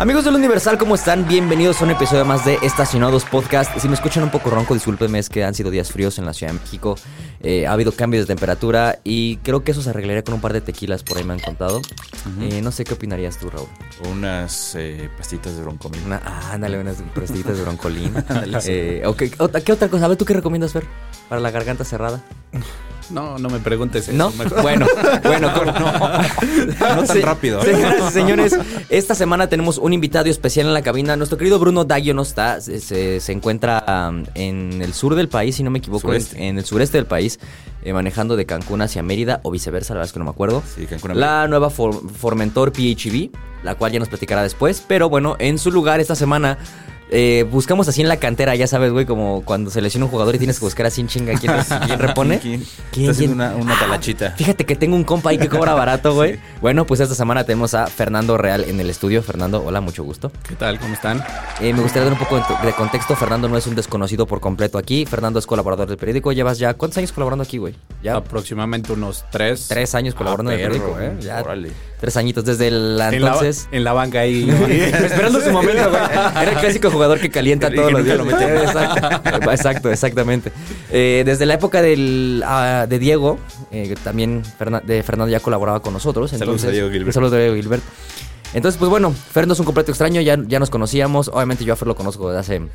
Amigos del Universal, ¿cómo están? Bienvenidos a un episodio más de Estacionados Podcast. Si me escuchan un poco ronco, discúlpenme, es que han sido días fríos en la Ciudad de México. Eh, ha habido cambios de temperatura y creo que eso se arreglaría con un par de tequilas, por ahí me han contado. Eh, no sé qué opinarías tú, Raúl. Unas eh, pastitas de broncolín. Una, ah, ándale, unas pastillitas de broncolín. ok, otra- ¿Qué otra cosa? A ver, ¿tú qué recomiendas, Fer? Para la garganta cerrada. No, no me preguntes eso. ¿No? Bueno, bueno, con- No tan rápido. Señoras y señores, esta semana tenemos un invitado especial en la cabina. Nuestro querido Bruno Daggio no está, se, se- se encuentra um, en el sur del país, si no me equivoco, en, el sureste del país, eh, manejando de Cancún hacia Mérida o viceversa, la verdad es que no me acuerdo. Sí, Cancún. La nueva For- Formentor PHEV, la cual ya nos platicará después. Pero bueno, en su lugar esta semana eh, buscamos así en la cantera, ya sabes, güey, como cuando se lesiona un jugador y tienes que buscar así en chinga quién, quién repone. ¿Quién? ¿Quién, Está una, una talachita. Fíjate que tengo un compa ahí que cobra barato, güey. Bueno, pues esta semana tenemos a Fernando Real en el estudio. Fernando, hola, mucho gusto. ¿Qué tal? ¿Cómo están? Eh, me gustaría dar un poco de contexto. Fernando no es un desconocido por completo aquí. Fernando es colaborador del periódico. Llevas ya, ¿cuántos años colaborando aquí, güey? Ya Aproximadamente unos tres. tres años colaborando Ah, en el periódico, perro, ¿eh? Ya órale. tres añitos desde En la, entonces. en la banca ahí. Esperando su momento, güey. Era el clásico jugador que calienta todos los días. lo. Exacto, exacto, exactamente. Eh, desde la época del, ah, de Diego, eh, también de Fernando ya colaboraba con nosotros. Saludos entonces- a Diego Gilbert. Saludos a Diego Gilbert. Entonces, pues bueno, Fer no es un completo extraño, ya, ya nos conocíamos. Obviamente yo a Fer lo conozco desde hace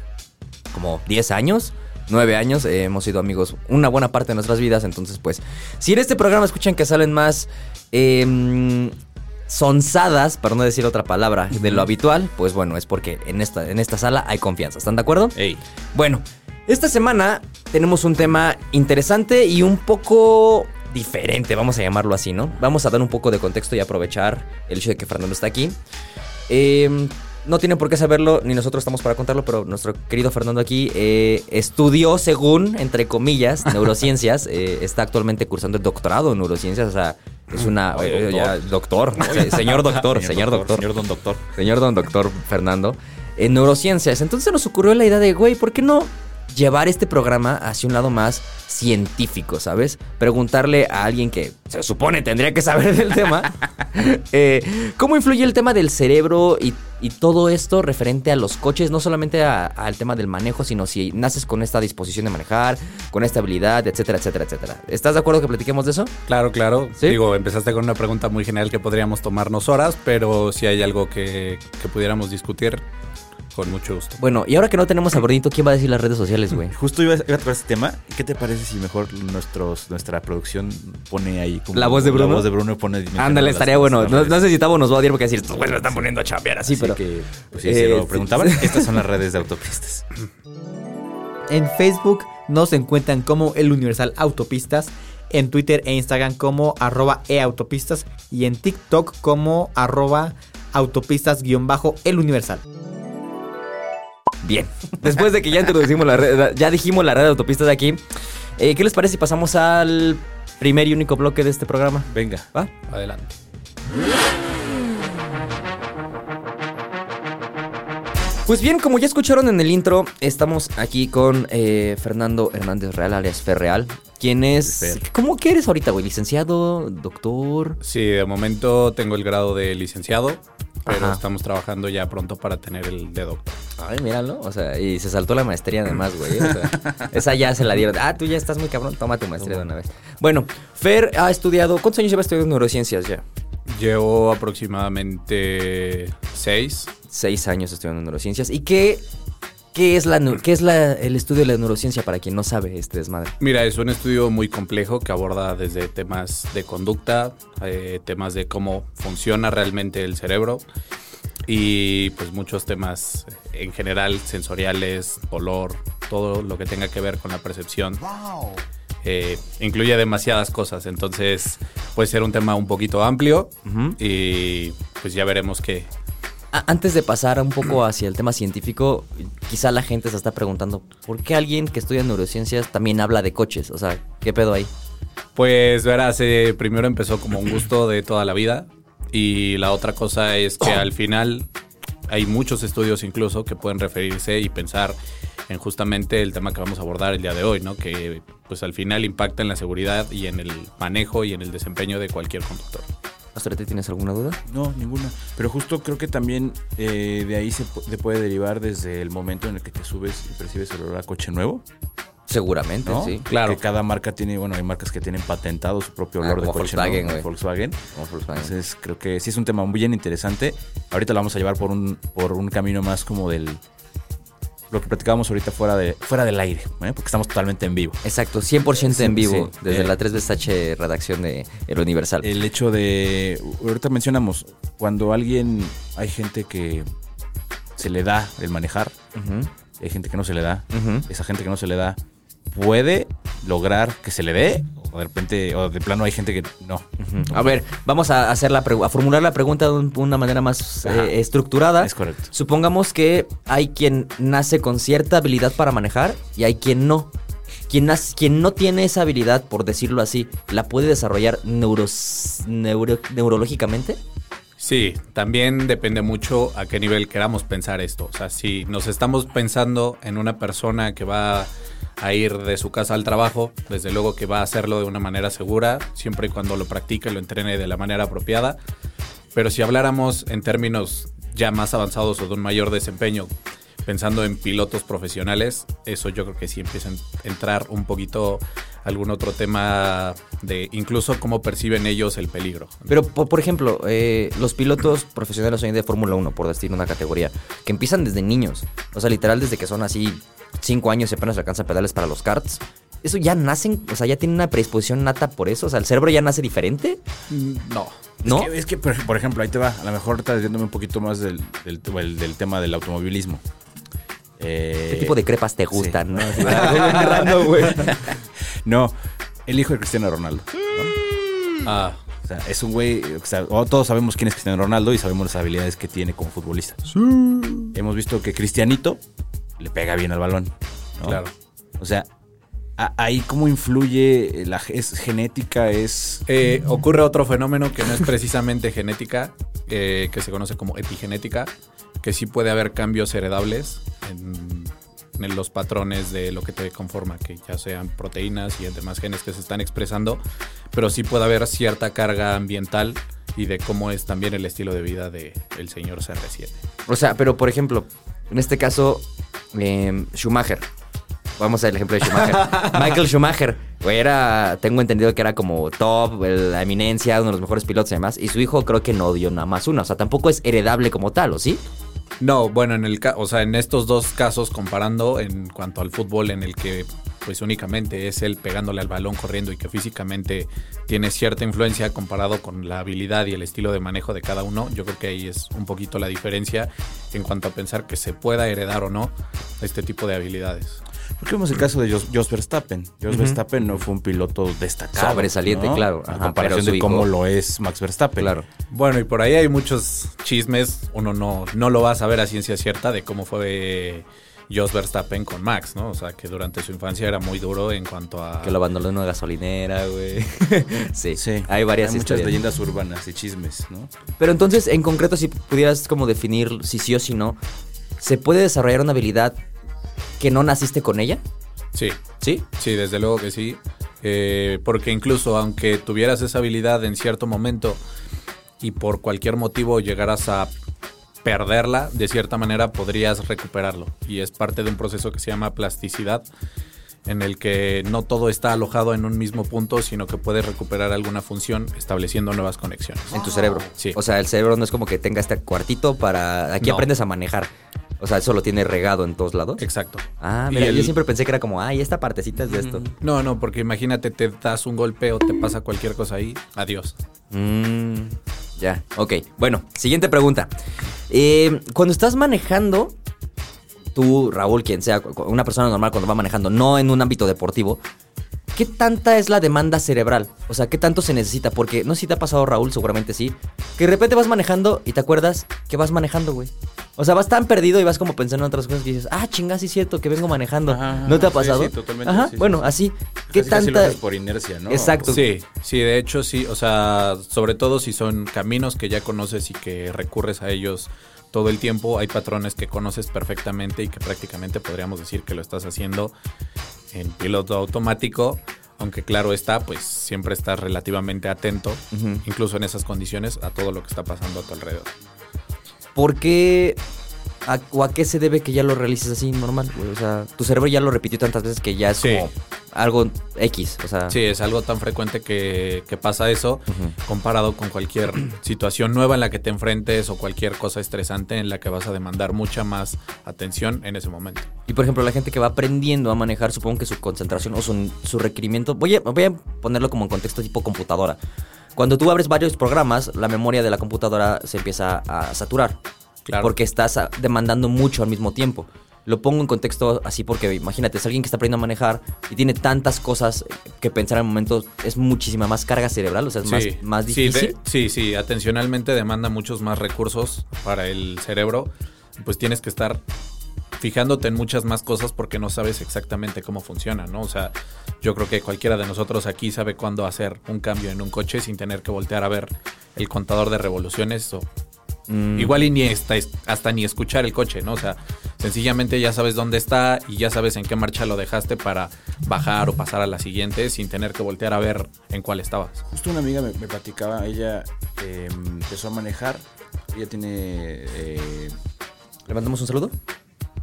como 10 años. 9 años, eh, hemos sido amigos una buena parte de nuestras vidas, entonces pues, si en este programa escuchan que salen más eh, sonsadas, para no decir otra palabra, de lo habitual, pues bueno, es porque en esta, en esta sala hay confianza, ¿están de acuerdo? Ey, Bueno, esta semana tenemos un tema interesante y un poco diferente, vamos a llamarlo así, ¿no? Vamos a dar un poco de contexto y aprovechar el hecho de que Fernando está aquí. Eh, no tienen por qué saberlo, ni nosotros estamos para contarlo, pero nuestro querido Fernando aquí eh, estudió, según, entre comillas, neurociencias. eh, está actualmente cursando el doctorado en neurociencias, o sea, es una... Eh, doctor. ya, doctor, se- señor doctor, señor doctor. Señor don doctor. Señor don doctor Fernando, en neurociencias. Entonces nos ocurrió la idea de, güey, ¿por qué no llevar este programa hacia un lado más científico, ¿sabes? Preguntarle a alguien que se supone tendría que saber del tema, eh, ¿cómo influye el tema del cerebro y, y todo esto referente a los coches, no solamente al tema del manejo, sino si naces con esta disposición de manejar, con esta habilidad, etcétera, etcétera, etcétera. ¿Estás de acuerdo que platiquemos de eso? Claro, claro. ¿Sí? Digo, empezaste con una pregunta muy general que podríamos tomarnos horas, pero si hay algo que, que pudiéramos discutir, con mucho gusto. Bueno, y ahora que no tenemos a Bernito, ¿quién va a decir las redes sociales, güey? Justo iba, a tocar este tema. ¿Qué te parece si mejor nuestros, nuestra producción pone ahí como ¿La voz de Bruno? La voz de Bruno pone. Ándale, las- estaría bueno. las No, no sé si Tavo nos va a odiar porque decir, estos güeyes me están poniendo a chambear así, Así pero. que, pues sí, Eh, si lo sí. preguntaban, estas son las redes de autopistas. En Facebook nos encuentran como El Universal Autopistas, en Twitter e Instagram como arroba eautopistas y en TikTok como arroba autopistas-el Universal. Bien. Después de que ya introducimos la red, ya dijimos la red de autopistas de aquí, eh, ¿qué les parece si pasamos al primer y único bloque de este programa? Venga. ¿Va? Adelante. Pues bien, como ya escucharon en el intro, estamos aquí con eh, Fernando Hernández Real, alias Ferreal, quien es... Fer. ¿Cómo que eres ahorita, güey? ¿Licenciado? ¿Doctor? Sí, de momento tengo el grado de licenciado, pero Ajá. estamos trabajando ya pronto para tener el de doctor. Ay, míralo. O sea, y se saltó la maestría además, güey. O sea, esa ya se la dieron. Ah, tú ya estás muy cabrón. Toma tu maestría de una vez. Bueno, Fer ha estudiado. ¿Cuántos años lleva estudiando neurociencias ya? Llevo aproximadamente seis. Seis años estudiando neurociencias. ¿Y qué, qué es, la, qué es la- el estudio de la neurociencia para quien no sabe este desmadre? Mira, es un estudio muy complejo que aborda desde temas de conducta, eh, temas de cómo funciona realmente el cerebro y pues muchos temas en general sensoriales, olor, todo lo que tenga que ver con la percepción. Eh, incluye demasiadas cosas, entonces puede ser un tema un poquito amplio y pues ya veremos qué, Antes de pasar un poco hacia el tema científico, quizá la gente se está preguntando, ¿por qué alguien que estudia neurociencias también habla de coches? O sea, ¿qué pedo ahí? Pues verás, eh, primero empezó como un gusto de toda la vida y la otra cosa es que al final hay muchos estudios incluso que pueden referirse y pensar en justamente el tema que vamos a abordar el día de hoy, ¿no? Que pues al final impacta en la seguridad y en el manejo y en el desempeño de cualquier conductor. Astrete, ¿tienes alguna duda? No, ninguna. Pero justo creo que también eh, de ahí se, se puede derivar desde el momento en el que te subes y percibes el olor a coche nuevo, Seguramente, ¿no? sí. Claro. Que cada marca tiene, bueno, hay marcas que tienen patentado su propio Ah, olor de como coche Volkswagen, nuevo, güey. Volkswagen. Como Volkswagen. Entonces creo que sí es un tema muy bien interesante. Ahorita lo vamos a llevar por un, por un camino más como del lo que platicábamos ahorita fuera de fuera del aire, ¿eh? porque estamos totalmente en vivo. Exacto, 100% Sí, en vivo, sí. desde Eh, la 3BSH redacción de El Universal. El hecho de ahorita mencionamos cuando alguien hay gente que se le da el manejar, hay gente que no se le da. Esa gente que no se le da puede lograr que se le dé o de repente o de plano hay gente que no. A ver, vamos a hacer la a formular la pregunta de un- una manera más eh, estructurada. Es correcto. Supongamos que hay quien nace con cierta habilidad para manejar y hay quien no. Quien, nace- quien no tiene esa habilidad, por decirlo así, ¿la puede desarrollar neuros- neuro- neurológicamente? Sí, también depende mucho a qué nivel queramos pensar esto. O sea, si nos estamos pensando en una persona que va a ir de su casa al trabajo, desde luego que va a hacerlo de una manera segura, siempre y cuando lo practique lo entrene de la manera apropiada. Pero si habláramos en términos ya más avanzados o de un mayor desempeño, pensando en pilotos profesionales, eso yo creo que sí empieza a entrar un poquito algún otro tema de incluso cómo perciben ellos el peligro. Pero, por, ejemplo, eh, los pilotos profesionales hoy de Fórmula 1, por decir una categoría, que empiezan desde niños. O sea, literal, desde que son así 5 años y apenas alcanzan pedales para los karts. Eso ya nacen, o sea, ya tienen una predisposición nata por eso. O sea, el cerebro ya nace diferente, Mm, No. ¿no? Es que, es que, por, ejemplo, ahí te va. A lo mejor ahorita desviándome un poquito más del- del tema del automovilismo. Eh, ¿Qué tipo de crepas te sí. gustan, no? Así, random, güey. No, el hijo de Cristiano Ronaldo. Ah, O sea, es un güey, o sea, o todos sabemos quién es Cristiano Ronaldo y sabemos las habilidades que tiene como futbolista. Hemos visto que Cristianito le pega bien al balón. ¿no? claro. O sea, ahí cómo influye la es genética, es Eh, ocurre otro fenómeno que no es precisamente genética, eh, que se conoce como epigenética, que sí puede haber cambios heredables en, en los patrones de lo que te conforma, que ya sean proteínas y demás genes que se están expresando, pero sí puede haber cierta carga ambiental y de cómo es también el estilo de vida del el señor CR7. O sea, pero por ejemplo, en este caso, eh, Schumacher. Vamos al ejemplo de Schumacher. Michael Schumacher, güey, era, tengo entendido que era como top, la eminencia, uno de los mejores pilotos y demás. Y su hijo creo que no dio nada más una. O sea, tampoco es heredable como tal, ¿o sí? No, bueno, en el o sea, en estos dos casos comparando en cuanto al fútbol en el que pues únicamente es él pegándole al balón corriendo y que físicamente tiene cierta influencia comparado con la habilidad y el estilo de manejo de cada uno, yo creo que ahí es un poquito la diferencia en cuanto a pensar que se pueda heredar o no este tipo de habilidades. Porque vemos el caso de Jos, Jos Verstappen. Jos Verstappen no fue un piloto destacado. Sobresaliente, ¿no? claro. A Ajá, comparación pero su de hijo- cómo lo es Max Verstappen. Claro. Bueno, y por ahí hay muchos chismes, uno no, no lo va a saber a ciencia cierta de cómo fue Jos Verstappen con Max, ¿no? O sea, que durante su infancia era muy duro en cuanto a... Que lo abandonó en una gasolinera, güey. sí, Sí. hay varias Hay muchas historias. leyendas urbanas y chismes, ¿no? Pero entonces, en concreto, si pudieras como definir si sí o si no, ¿se puede desarrollar una habilidad que no naciste con ella? Sí, ¿Sí? Sí, desde luego que sí. Eh, porque incluso aunque tuvieras esa habilidad en cierto momento y por cualquier motivo llegaras a perderla, de cierta manera podrías recuperarlo. Y es parte de un proceso que se llama plasticidad, en el que no todo está alojado en un mismo punto, sino que puedes recuperar alguna función estableciendo nuevas conexiones. En tu cerebro. Sí. O sea, el cerebro no es como que tenga este cuartito para... Aquí No. aprendes a manejar. O sea, eso lo tiene regado en todos lados. Exacto. Ah, mira, yo siempre pensé que era como, ay, esta partecita es de esto. No, no, porque imagínate, te das un golpe o te pasa cualquier cosa ahí, adiós. Mm, ya, ok. Bueno, siguiente pregunta. Eh, cuando estás manejando, tú, Raúl, quien sea, una persona normal cuando va manejando, no en un ámbito deportivo, ¿qué tanta es la demanda cerebral? O sea, ¿qué tanto se necesita? Porque no sé si te ha pasado, Raúl, seguramente sí, que de repente vas manejando y te acuerdas que vas manejando, güey. O sea, vas tan perdido y vas como pensando en otras cosas que dices, ah, chinga, sí es cierto que vengo manejando. Ajá, ¿No te ha pasado? sí, totalmente, Ajá, sí, sí, bueno, sí. así. ¿Qué Casi, casi lo tanta...? haces por inercia, ¿no? Exacto. Sí, sí, de hecho sí, o sea, sobre todo si son caminos que ya conoces y que recurres a ellos todo el tiempo, hay patrones que conoces perfectamente y que prácticamente podríamos decir que lo estás haciendo en piloto automático, aunque claro está, pues siempre estás relativamente atento, incluso en esas condiciones, a todo lo que está pasando a tu alrededor. ¿Por qué a- o a qué se debe que ya lo realices así normal, güey? O sea, tu cerebro ya lo repitió tantas veces que ya es Sí. como algo X, o sea... Sí, es algo tan frecuente que, que pasa eso comparado con cualquier situación nueva en la que te enfrentes o cualquier cosa estresante en la que vas a demandar mucha más atención en ese momento. Y por ejemplo, la gente que va aprendiendo a manejar, supongo que su concentración o su, su requerimiento, voy a, voy a ponerlo como en contexto tipo computadora. Cuando tú abres varios programas, la memoria de la computadora se empieza a saturar. Claro. Porque estás demandando mucho al mismo tiempo. Lo pongo en contexto así porque imagínate, es alguien que está aprendiendo a manejar y tiene tantas cosas que pensar al momento, es muchísima más carga cerebral, o sea, es más, más sí, difícil. de- sí, sí, atencionalmente demanda muchos más recursos para el cerebro. Pues tienes que estar fijándote en muchas más cosas porque no sabes exactamente cómo funciona, ¿no? O sea, yo creo que cualquiera de nosotros aquí sabe cuándo hacer un cambio en un coche sin tener que voltear a ver el contador de revoluciones o Mm, Igual y ni hasta, hasta ni escuchar el coche, ¿no? O sea, sencillamente ya sabes dónde está y ya sabes en qué marcha lo dejaste para bajar o pasar a la siguiente sin tener que voltear a ver en cuál estabas. Justo una amiga me, me platicaba, ella eh, empezó a manejar, ella tiene... eh, ¿Le mandamos un saludo?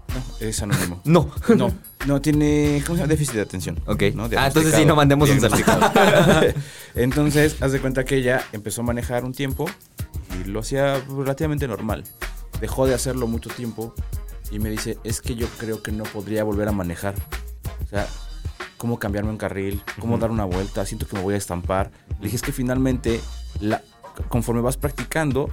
no, es anónimo. No. No, no tiene ¿cómo se llama? déficit de atención. Ok. ¿no? Ah, entonces sí, no mandemos un saludo. Entonces, haz de cuenta que ella empezó a manejar un tiempo y lo hacía relativamente normal. Dejó de hacerlo mucho tiempo y me dice, es que yo creo que no podría volver a manejar. O sea, cómo cambiarme un carril, cómo dar una vuelta, siento que me voy a estampar. Le dije, es que finalmente, la, conforme vas practicando,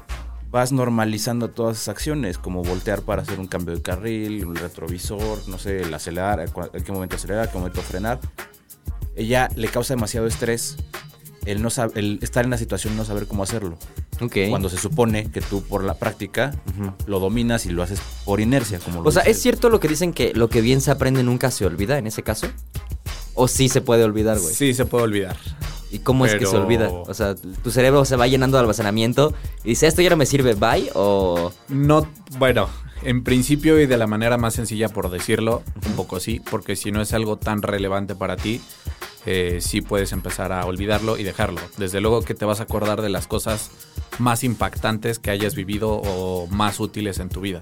vas normalizando todas esas acciones, como voltear para hacer un cambio de carril, un retrovisor, no sé, el acelerar, en qué momento acelerar, en qué momento frenar. Ella le causa demasiado estrés el, no el estar en la situación y no saber cómo hacerlo. Cuando se supone que tú por la práctica lo dominas y lo haces por inercia. Como lo O sea, ¿es cierto lo que dicen que lo que bien se aprende nunca se olvida en ese caso? ¿O sí se puede olvidar, güey? Sí, se puede olvidar. ¿Y cómo es que se olvida? O sea, tu cerebro se va llenando de almacenamiento y dice, esto ya no me sirve, bye, o... No, bueno, en principio y de la manera más sencilla por decirlo, un poco sí, porque si no es algo tan relevante para ti, eh, sí puedes empezar a olvidarlo y dejarlo. Desde luego que te vas a acordar de las cosas más impactantes que hayas vivido o más útiles en tu vida.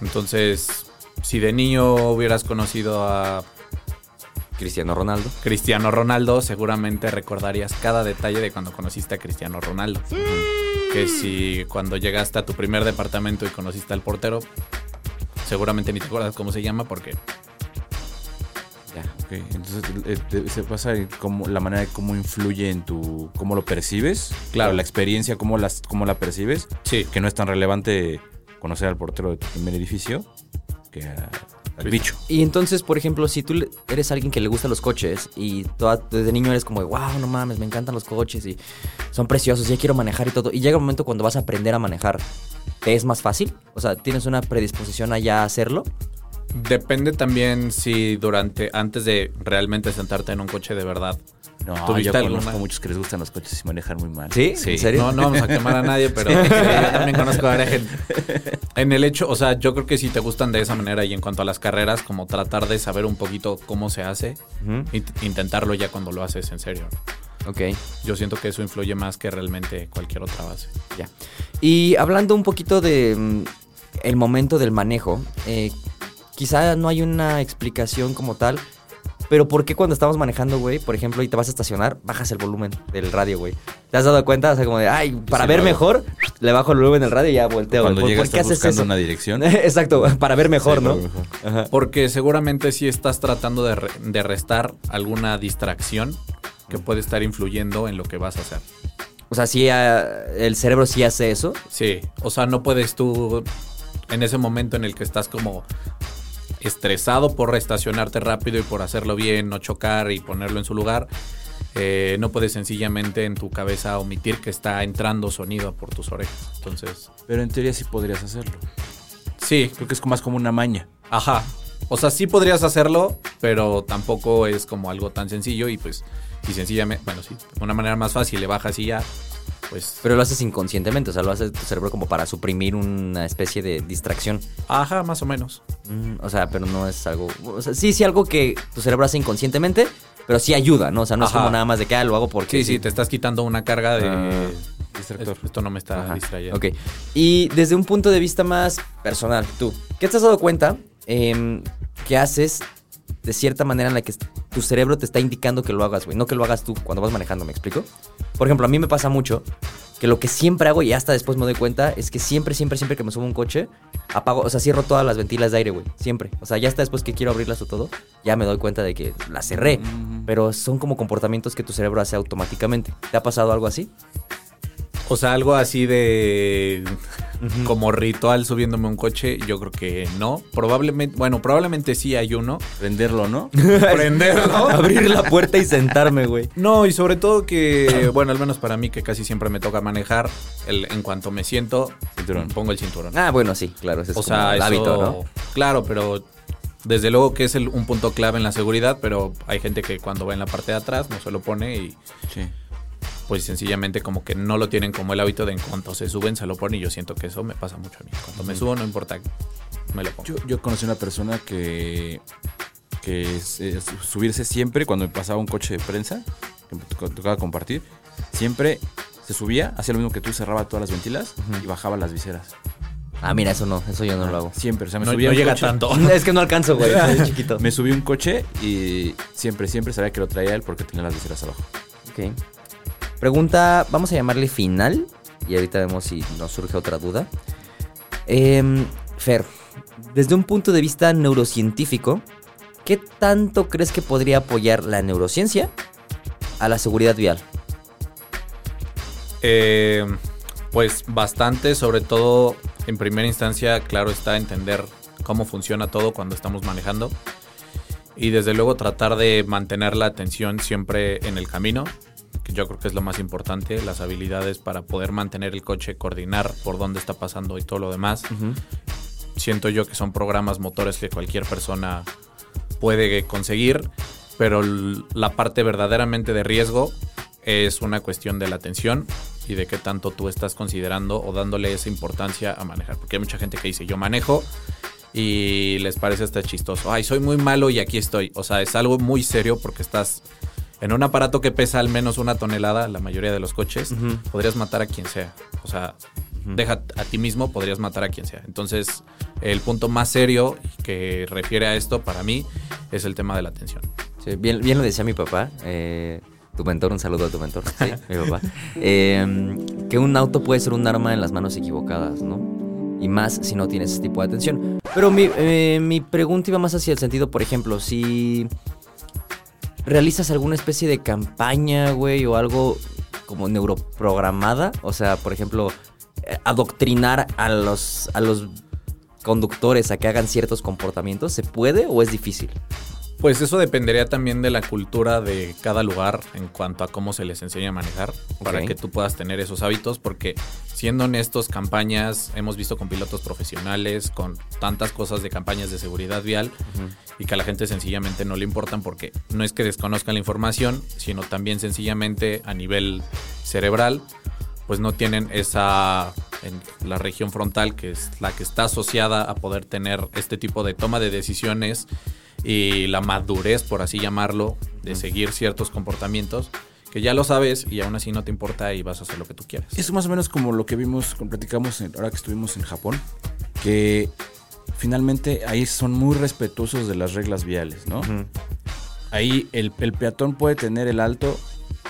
Entonces, si de niño hubieras conocido a Cristiano Ronaldo. Cristiano Ronaldo, seguramente recordarías cada detalle de cuando conociste a Cristiano Ronaldo. Que si cuando llegaste a tu primer departamento y conociste al portero, seguramente ni te acuerdas cómo se llama porque Ya. Ok, entonces eh, se pasa en cómo- la manera de cómo influye en tu cómo lo percibes Claro. la experiencia cómo las cómo la percibes sí, que no es tan relevante conocer al portero de tu primer edificio que a- al Pues- bicho Y entonces, por ejemplo, si tú eres alguien que le gustan los coches y toda- desde niño eres como, wow, no mames, me encantan los coches y son preciosos, ya quiero manejar y todo. Y llega un momento cuando vas a aprender a manejar, ¿te es más fácil? O sea, ¿tienes una predisposición a ya hacerlo? depende también si durante antes de realmente sentarte en un coche de verdad. No ¿Tuviste yo alguna? conozco muchos que les gustan los coches y manejan muy mal ¿Sí? ¿En serio? No, no vamos a quemar a nadie, pero sí, yo también conozco a varias gente. En el hecho, o sea, yo creo que si te gustan de esa manera y en cuanto a las carreras, como tratar de saber un poquito cómo se hace, int- intentarlo ya cuando lo haces en serio. Ok, Yo siento que eso influye más que realmente cualquier otra base. ya. Y hablando un poquito de mm, el momento del manejo, eh, quizá no hay una explicación como tal. Pero ¿por qué cuando estamos manejando, güey, por ejemplo, y te vas a estacionar, bajas el volumen del radio, güey? ¿Te has dado cuenta? O sea, como de, ay, para Sí, ver mejor, le bajo el volumen del radio y ya volteo. güey. Cuando ¿Por, llegas por qué estás haces buscando eso? una dirección. Exacto, para ver mejor, Sí, ¿no? mejor. Ajá. Porque seguramente sí estás tratando de, re- de restar alguna distracción que puede estar influyendo en lo que vas a hacer. O sea, sí, ah, el cerebro sí hace eso. Sí, o sea, no puedes tú en ese momento en el que estás como estresado por estacionarte rápido y por hacerlo bien, no chocar y ponerlo en su lugar, eh, no puedes sencillamente en tu cabeza omitir que está entrando sonido por tus orejas. Entonces, Pero en teoría sí podrías hacerlo. sí, Creo que es más como una maña. ajá. O sea, sí podrías hacerlo, pero tampoco es como algo tan sencillo y pues, si sencillamente, bueno, sí, de una manera más fácil le bajas y ya, pues, Pero lo haces inconscientemente, o sea, lo hace tu cerebro como para suprimir una especie de distracción. ajá, más o menos. Mm, o sea, pero no es algo. O sea, sí, sí, algo que tu cerebro hace inconscientemente, pero sí ayuda, ¿no? O sea, no es como nada más de que ah, lo hago porque. Sí, sí, te estás quitando una carga de... Ah, distractor. "Es- Esto no me está Ajá, distrayendo. Ok. Y desde un punto de vista más personal, tú, ¿qué te has dado cuenta em, que haces de cierta manera en la que tu cerebro te está indicando que lo hagas, güey? No que lo hagas tú cuando vas manejando, ¿me explico? Por ejemplo, a mí me pasa mucho que lo que siempre hago, y hasta después me doy cuenta, es que siempre, siempre, siempre que me subo a un coche, apago, o sea, cierro todas las ventilas de aire, güey. Siempre. O sea, ya hasta después que quiero abrirlas o todo, ya me doy cuenta de que las cerré. Pero son como comportamientos que tu cerebro hace automáticamente. ¿Te ha pasado algo así? O sea, algo así de como ritual subiéndome un coche, yo creo que no. Probablemente, bueno, probablemente sí hay uno. Prenderlo, ¿no? Prenderlo. Abrir la puerta y sentarme, güey. No, y sobre todo que, bueno, al menos para mí que casi siempre me toca manejar, el, en cuanto me siento, Cinturón. pongo el cinturón. Ah, bueno, sí, claro, ese es o como sea, el eso- hábito, ¿no? Claro, pero desde luego que es el- un punto clave en la seguridad, pero hay gente que cuando va en la parte de atrás no se lo pone y Sí. Pues sencillamente como que no lo tienen como el hábito de en cuanto se suben se lo ponen y yo siento que eso me pasa mucho a mí. Cuando me subo no importa, me lo pongo. Yo, yo conocí una persona que, que es- es subirse siempre cuando me pasaba un coche de prensa, que me tocaba- compartir, siempre se subía, hacía lo mismo que tú, cerraba todas las ventilas y bajaba las viseras. Ah, mira, eso no, eso yo no lo hago. Siempre, o sea, me No, subía no llega coche- tanto. Es que no alcanzo, güey, soy chiquito. Me subí un coche y siempre, siempre sabía que lo traía él porque tenía las viseras abajo. Ok. Pregunta, vamos a llamarle final. Y ahorita vemos si nos surge otra duda. Em, Fer, desde un punto de vista neurocientífico, ¿qué tanto crees que podría apoyar la neurociencia a la seguridad vial? Eh, pues bastante, sobre todo en primera instancia, claro está entender cómo funciona todo cuando estamos manejando y desde luego tratar de mantener la atención siempre en el camino, yo creo que es lo más importante, las habilidades para poder mantener el coche, coordinar por dónde está pasando y todo lo demás. Siento yo que son programas motores que cualquier persona puede conseguir, pero la parte verdaderamente de riesgo es una cuestión de la atención y de qué tanto tú estás considerando o dándole esa importancia a manejar. Porque hay mucha gente que dice, yo manejo y les parece hasta chistoso. Ay, soy muy malo y aquí estoy. O sea, es algo muy serio porque estás en un aparato que pesa al menos una tonelada, la mayoría de los coches, podrías matar a quien sea. O sea, deja a ti mismo, podrías matar a quien sea. Entonces, el punto más serio que refiere a esto para mí es el tema de la atención. Sí, bien, bien lo decía mi papá, eh, tu mentor, un saludo a tu mentor, sí, mi papá, eh, que un auto puede ser un arma en las manos equivocadas, ¿no? Y más si no tienes ese tipo de atención. Pero mi, eh, mi pregunta iba más hacia el sentido, por ejemplo, si realizas alguna especie de campaña, güey, o algo como neuroprogramada, o sea, por ejemplo, eh, adoctrinar a los, a los conductores a que hagan ciertos comportamientos, ¿se puede o es difícil? Pues eso dependería también de la cultura de cada lugar en cuanto a cómo se les enseña a manejar para que tú puedas tener esos hábitos porque siendo honestos campañas hemos visto con pilotos profesionales con tantas cosas de campañas de seguridad vial y que a la gente sencillamente no le importan porque no es que desconozcan la información sino también sencillamente a nivel cerebral pues no tienen esa en la región frontal que es la que está asociada a poder tener este tipo de toma de decisiones y la madurez, por así llamarlo, de seguir ciertos comportamientos que ya lo sabes y aún así no te importa y vas a hacer lo que tú quieres. Es más o menos como lo que vimos, platicamos en- ahora que estuvimos en Japón, que finalmente ahí son muy respetuosos de las reglas viales, ¿no? Ahí el, el peatón puede tener el alto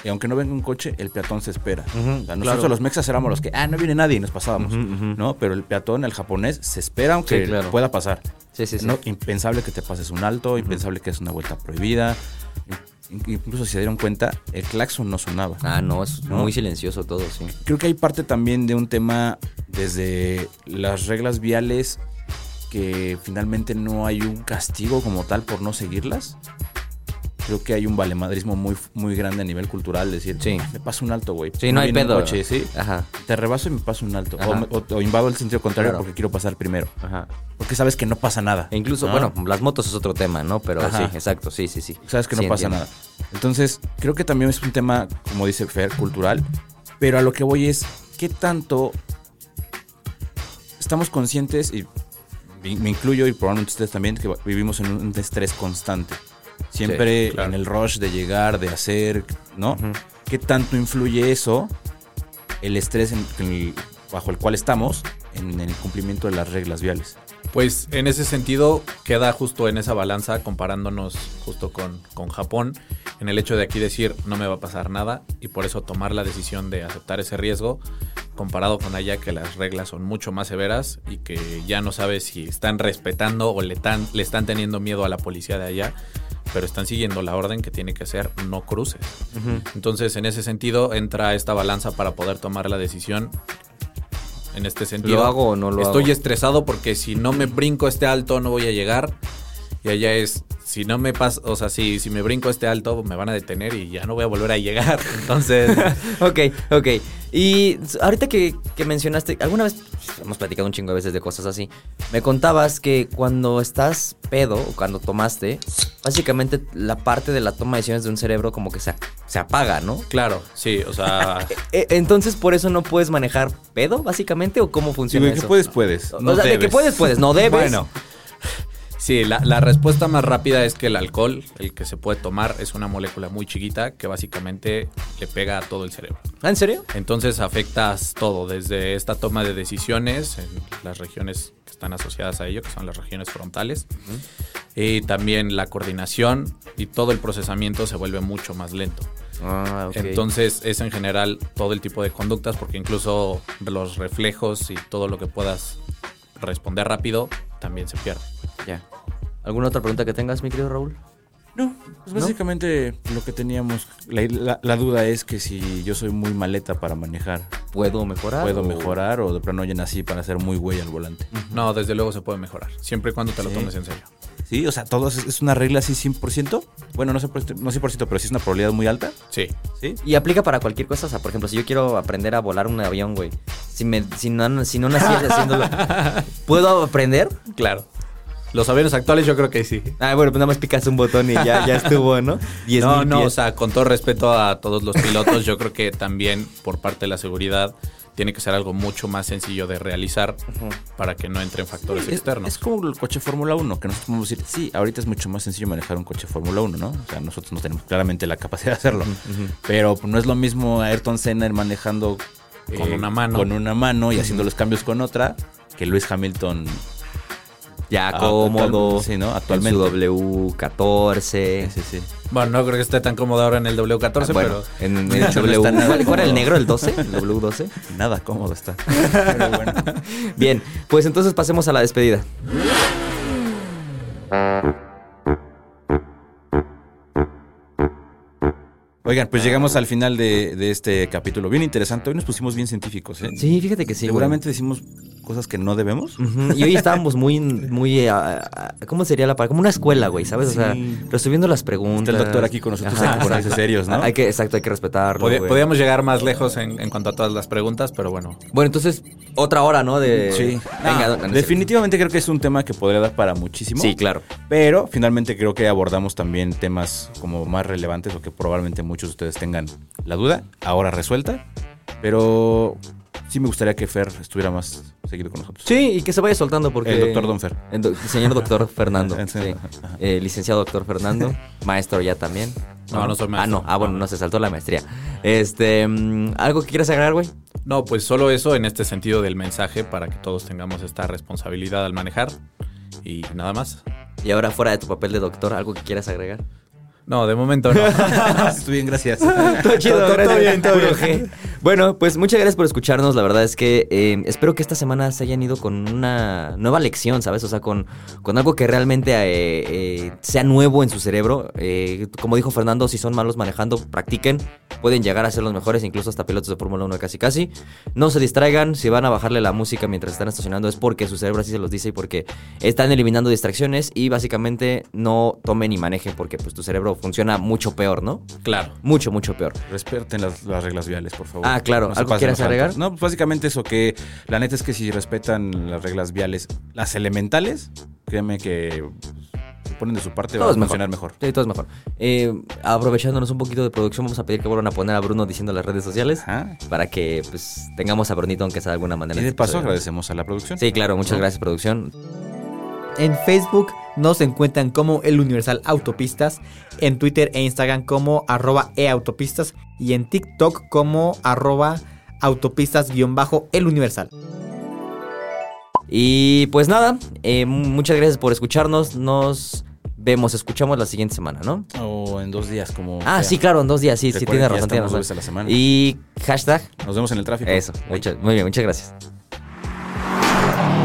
y aunque no venga un coche, el peatón se espera. O sea, nosotros los mexas éramos los que, ah, no viene nadie y nos pasábamos, ¿no? Pero el peatón, el japonés, se espera aunque Sí, claro. pueda pasar. Sí, sí, sí. No, impensable que te pases un alto, impensable que es una vuelta prohibida. In- Incluso si se dieron cuenta, el claxon no sonaba. Ah, no, es ¿No? muy silencioso todo, sí. Creo que hay parte también de un tema desde las reglas viales que finalmente no hay un castigo como tal por no seguirlas. Creo que hay un valemadrismo muy, muy grande a nivel cultural. Decir, Sí. me paso un alto, güey. Sí, no hay pedo. coche, ¿sí? Ajá, Te rebaso y me paso un alto. O, me- o- o invado el sentido contrario Claro. porque quiero pasar primero. ajá. Porque sabes que no pasa nada. E incluso, ¿no? bueno, las motos es otro tema, ¿no? Pero Ajá. sí, exacto, sí, sí, sí. Sabes que no Sí, pasa entiendo. nada. Entonces, creo que también es un tema, como dice Fer, cultural. Pero a lo que voy es, ¿qué tanto estamos conscientes, y me me incluyo y probablemente ustedes también, que vivimos en un estrés constante? Siempre Sí, claro. en el rush de llegar, de hacer, ¿no? ¿Qué tanto influye eso, el estrés en el- bajo el cual estamos, en el cumplimiento de las reglas viales? Pues en ese sentido queda justo en esa balanza comparándonos justo con, con Japón, en el hecho de aquí decir no me va a pasar nada y por eso tomar la decisión de aceptar ese riesgo, comparado con allá que las reglas son mucho más severas y que ya no sabes si están respetando o le, tan- le están teniendo miedo a la policía de allá, pero están siguiendo la orden que tiene que ser no cruces. Entonces en ese sentido entra esta balanza para poder tomar la decisión. En este sentido, ¿Lo hago o no lo Estoy hago? estresado porque si no me brinco este alto no voy a llegar. Y allá es, si no me pasa, o sea, si, si me brinco este alto me van a detener y ya no voy a volver a llegar. Entonces, ok, ok. Y ahorita que, que mencionaste, alguna vez hemos platicado un chingo de veces de cosas así. Me contabas que cuando estás pedo o cuando tomaste, básicamente la parte de la toma de decisiones de un cerebro como que se, se apaga, ¿no? claro, sí, o sea, E- Entonces, por eso no puedes manejar pedo, básicamente, o cómo Sí, funciona güey, que eso. puedes, puedes. O no sea, de que debes. puedes, puedes, no debes. Bueno, sí, la, la respuesta más rápida es que el alcohol, el que se puede tomar, es una molécula muy chiquita que básicamente le pega a todo el cerebro. ¿Ah, ¿En serio? Entonces afectas todo, desde esta toma de decisiones en las regiones que están asociadas a ello, que son las regiones frontales, y también la coordinación y todo el procesamiento se vuelve mucho más lento. Ah, ok. Entonces es en general todo el tipo de conductas, porque incluso los reflejos y todo lo que puedas responder rápido también se pierde. Ya. ¿Alguna otra pregunta que tengas, mi querido Raúl? No, pues básicamente lo que teníamos, la, la- la duda es que si yo soy muy maleta para manejar, ¿Puedo mejorar? ¿puedo o- mejorar o de plano ya nací para ser muy güey al volante? No, desde luego se puede mejorar, siempre y cuando te lo tomes en serio. Sí, o sea, todo es, es una regla así 100%. Bueno, no sé por, no 100%, pero sí es una probabilidad muy alta. Sí, Sí. Y aplica para cualquier cosa. O sea, por ejemplo, si yo quiero aprender a volar un avión, güey. Si, me, si, no, si no nací haciéndolo, ¿puedo aprender? claro. Los aviones actuales yo creo que sí. Ah, bueno, pues nada más picas un botón y ya, ya estuvo, ¿no? 10 no, mil no, pies. o sea, con todo respeto a todos los pilotos, yo creo que también por parte de la seguridad tiene que ser algo mucho más sencillo de realizar para que no entren factores Es, externos. es como el coche Fórmula 1, que nosotros podemos decir, sí, ahorita es mucho más sencillo manejar un coche Fórmula 1, ¿no? O sea, nosotros no tenemos claramente la capacidad de hacerlo. Pero no es lo mismo Ayrton Senna manejando eh, Con una mano. Con una mano y haciendo los cambios con otra, que Luis Hamilton Ya Ah, cómodo. actual- sí, ¿no? en Actualmente. su W14. Sí, sí. Bueno, no creo que esté tan cómodo ahora en el W14, Ah, bueno, pero en, en el hecho, no W. nada ¿Cuál, cuál era el negro? ¿El 12? ¿El W12? Nada cómodo está. Pero bueno. Bien, pues entonces pasemos a la despedida. Oigan, pues llegamos al final de, de este capítulo. Bien interesante. Hoy nos pusimos bien científicos, ¿eh? Sí, fíjate que sí. güey. Seguramente decimos cosas que no debemos. Y hoy estábamos muy, muy, ¿cómo sería la palabra? Como una escuela, güey, ¿sabes? O sea, resolviendo las preguntas. Está el doctor aquí con nosotros, Ajá, hay que ponerse exacto. serios, ¿no? Hay que, exacto, hay que respetarlo, güey. podíamos llegar más lejos en, en cuanto a todas las preguntas, pero bueno. Bueno, entonces, otra hora, ¿no? De... Sí. Venga, No, no, no es definitivamente creo que es un tema que podría dar para muchísimo. Sí, claro. Pero finalmente creo que abordamos también temas como más relevantes o que probablemente muchos de ustedes tengan la duda, ahora resuelta. Pero sí me gustaría que Fer estuviera más seguido con nosotros. Sí, y que se vaya soltando porque... El doctor Don Fer. El, do- el señor doctor Fernando. Sí. Eh, licenciado doctor Fernando. maestro ya también. No, no soy Ah, maestro. no. Ah, bueno, no se saltó la maestría. Este... mm, ¿Algo que quieras agregar, güey? No, pues solo eso en este sentido del mensaje para que todos tengamos esta responsabilidad al manejar Y nada más. Y ahora fuera de tu papel de doctor, ¿algo que quieras agregar? No, de momento no. Estoy bien, gracias. Todo chido, Todo- todo bien, todo bien. Bueno, pues muchas gracias por escucharnos. La verdad es que eh, espero que esta semana se hayan ido con una nueva lección, ¿sabes? O sea, con, con algo que realmente eh, eh, sea nuevo en su cerebro. Eh, como dijo Fernando, si son malos manejando, practiquen. Pueden llegar a ser los mejores, incluso hasta pilotos de Fórmula 1 casi casi. No se distraigan. Si van a bajarle la música mientras están estacionando es porque su cerebro así se los dice y porque están eliminando distracciones. Y básicamente no tomen y manejen porque pues tu cerebro funciona mucho peor, ¿no? claro. Mucho, mucho peor. Respeten las, las reglas viales, por favor. Ah, claro. se ¿Algo altos. agregar? No, pues básicamente eso, que la neta es que si respetan las reglas viales, las elementales, créeme que se ponen de su parte, Todo va a mejor. funcionar mejor. Sí, todo es mejor. Eh, aprovechándonos un poquito de producción, vamos a pedir que vuelvan a poner a Bruno diciendo las redes sociales Ajá. para que pues tengamos a Brunito aunque sea de alguna manera. Y de paso agradecemos a la producción. Sí, claro, muchas ¿No? gracias producción. En Facebook nos encuentran como El Universal Autopistas, en Twitter e Instagram como arroba eautopistas y en TikTok como arroba autopistas-el Universal. Y pues nada, eh, muchas gracias por escucharnos. Nos vemos, escuchamos la siguiente semana, ¿no? O en dos días, como. Ah, sea. sí, claro, en dos días, sí, sí, Recuerden tiene que ya razón, tiene razón. la semana. Y hashtag, Nos vemos en el tráfico. eso, muchas- muy bien, muchas gracias.